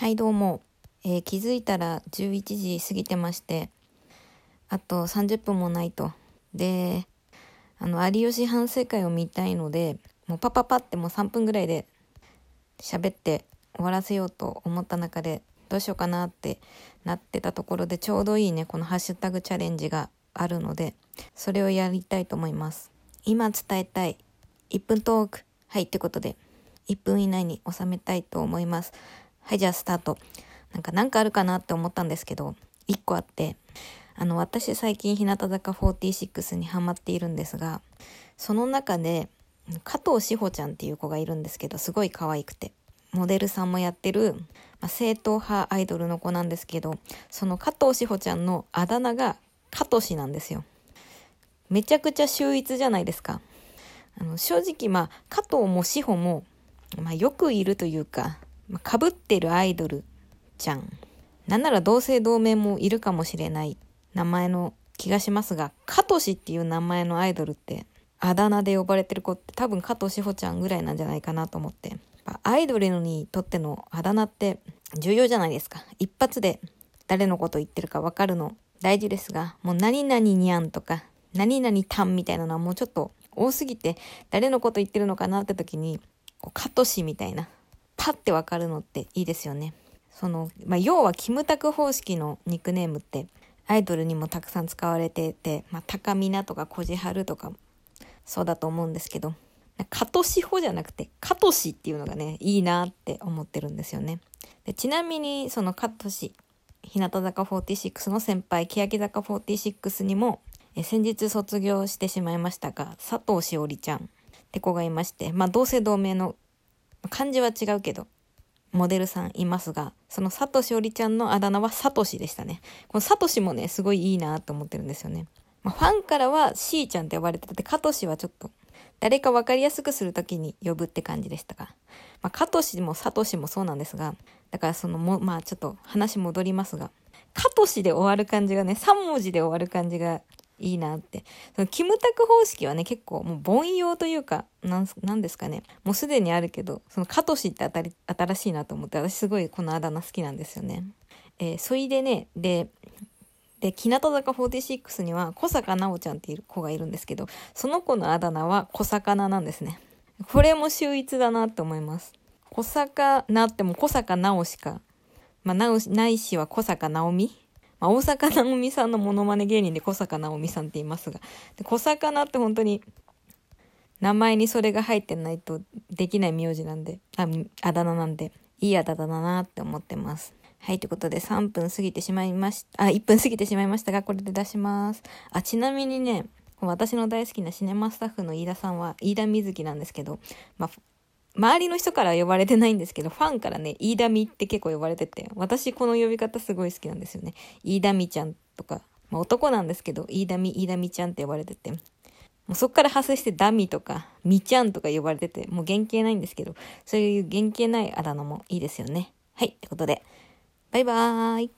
はいどうも、えー気づいたら11時過ぎてましてあと30分もないと。であの有吉反省会を見たいのでもうパパパってもう3分ぐらいで喋って終わらせようと思った中でどうしようかなってなってたところでちょうどいいねこのハッシュタグチャレンジがあるのでそれをやりたいと思います。今伝えたい。1分トーク。はいってことで1分以内に収めたいと思います。はいじゃあスタート。なんかなんかあるかなって思ったんですけど1個あってあの私最近日向坂46にハマっているんですがその中で加藤志保ちゃんっていう子がいるんですけどすごい可愛くてモデルさんもやってる、まあ、正統派アイドルの子なんですけどその加藤志保ちゃんのあだ名が加藤氏なんですよ。めちゃくちゃ秀逸じゃないですか。あの正直まあ加藤も志保も、まあ、よくいるというかかぶ、ってるアイドルちゃん。なんなら同姓同名もいるかもしれない。名前の気がしますが加藤氏っていう名前のアイドルってあだ名で呼ばれてる子って多分加藤志保ちゃんぐらいなんじゃないかなと思って。アイドルにとってのあだ名って重要じゃないですか。一発で誰のこと言ってるか分かるの大事ですがもう何々にゃんとか何々たんみたいなのはもうちょっと多すぎて誰のこと言ってるのかなって時にこう加藤氏みたいなパッて分かるのっていいですよねその、まあ、要はキムタク方式のニックネームってアイドルにもたくさん使われてて、まあ、高見なとかこじはるとかそうだと思うんですけど、加藤志保じゃなくて、加藤氏っていうのがね、いいなって思ってるんですよね。でちなみに、その加藤氏、日向坂46の先輩、欅坂46にも、え先日卒業してしまいましたが、佐藤しおりちゃんって子がいまして、まあ同姓同名の、漢字は違うけど、モデルさんいますが、その佐藤しおりちゃんのあだ名はサトシでしたね。このサトシもね、すごいいいなと思ってるんですよね。まあ、ファンからはしーちゃんって呼ばれてて、加藤氏はちょっと、誰か分かりやすくするときに呼ぶって感じでしたが、まあ、加藤氏も佐藤氏もそうなんですが、だからそのも、まあちょっと話戻りますが、加藤氏で終わる感じがね、3文字で終わる感じがいいなって。そのキムタク方式はね、結構もう凡庸というか、なんなんですかね。もうすでにあるけど、その加藤氏ってあたり新しいなと思って、私すごいこのあだ名好きなんですよね。えー、そいでね、で、で、日向坂46には小坂直ちゃんっていう子がいるんですけど、その子のあだ名は小魚なんですね。これも秀逸だなって思います。小坂なっても小坂直しか、まあ、直し、ないしは小坂直美まあ、大阪直美さんのモノマネ芸人で小坂直美さんって言いますが、で小魚って本当に、名前にそれが入ってないとできない名字なんで、あ、あだ名なんで、いいあだ名だなって思ってます。はい、ということで3分過ぎてしまいました。あ、1分過ぎてしまいましたが、これで出します。あ、ちなみにね、私の大好きなシネマスタッフの飯田さんは、飯田瑞希なんですけど、まあ、周りの人から呼ばれてないんですけど、ファンからね、飯田美って結構呼ばれてて、私この呼び方すごい好きなんですよね。飯田美ちゃんとか、まあ、男なんですけど、飯田美、飯田美ちゃんって呼ばれてて、もうそっから派生してダミとか、みちゃんとか呼ばれてて、もう原型ないんですけど、そういう原型ないあだ名もいいですよね。はい、ってことで、バイバーイ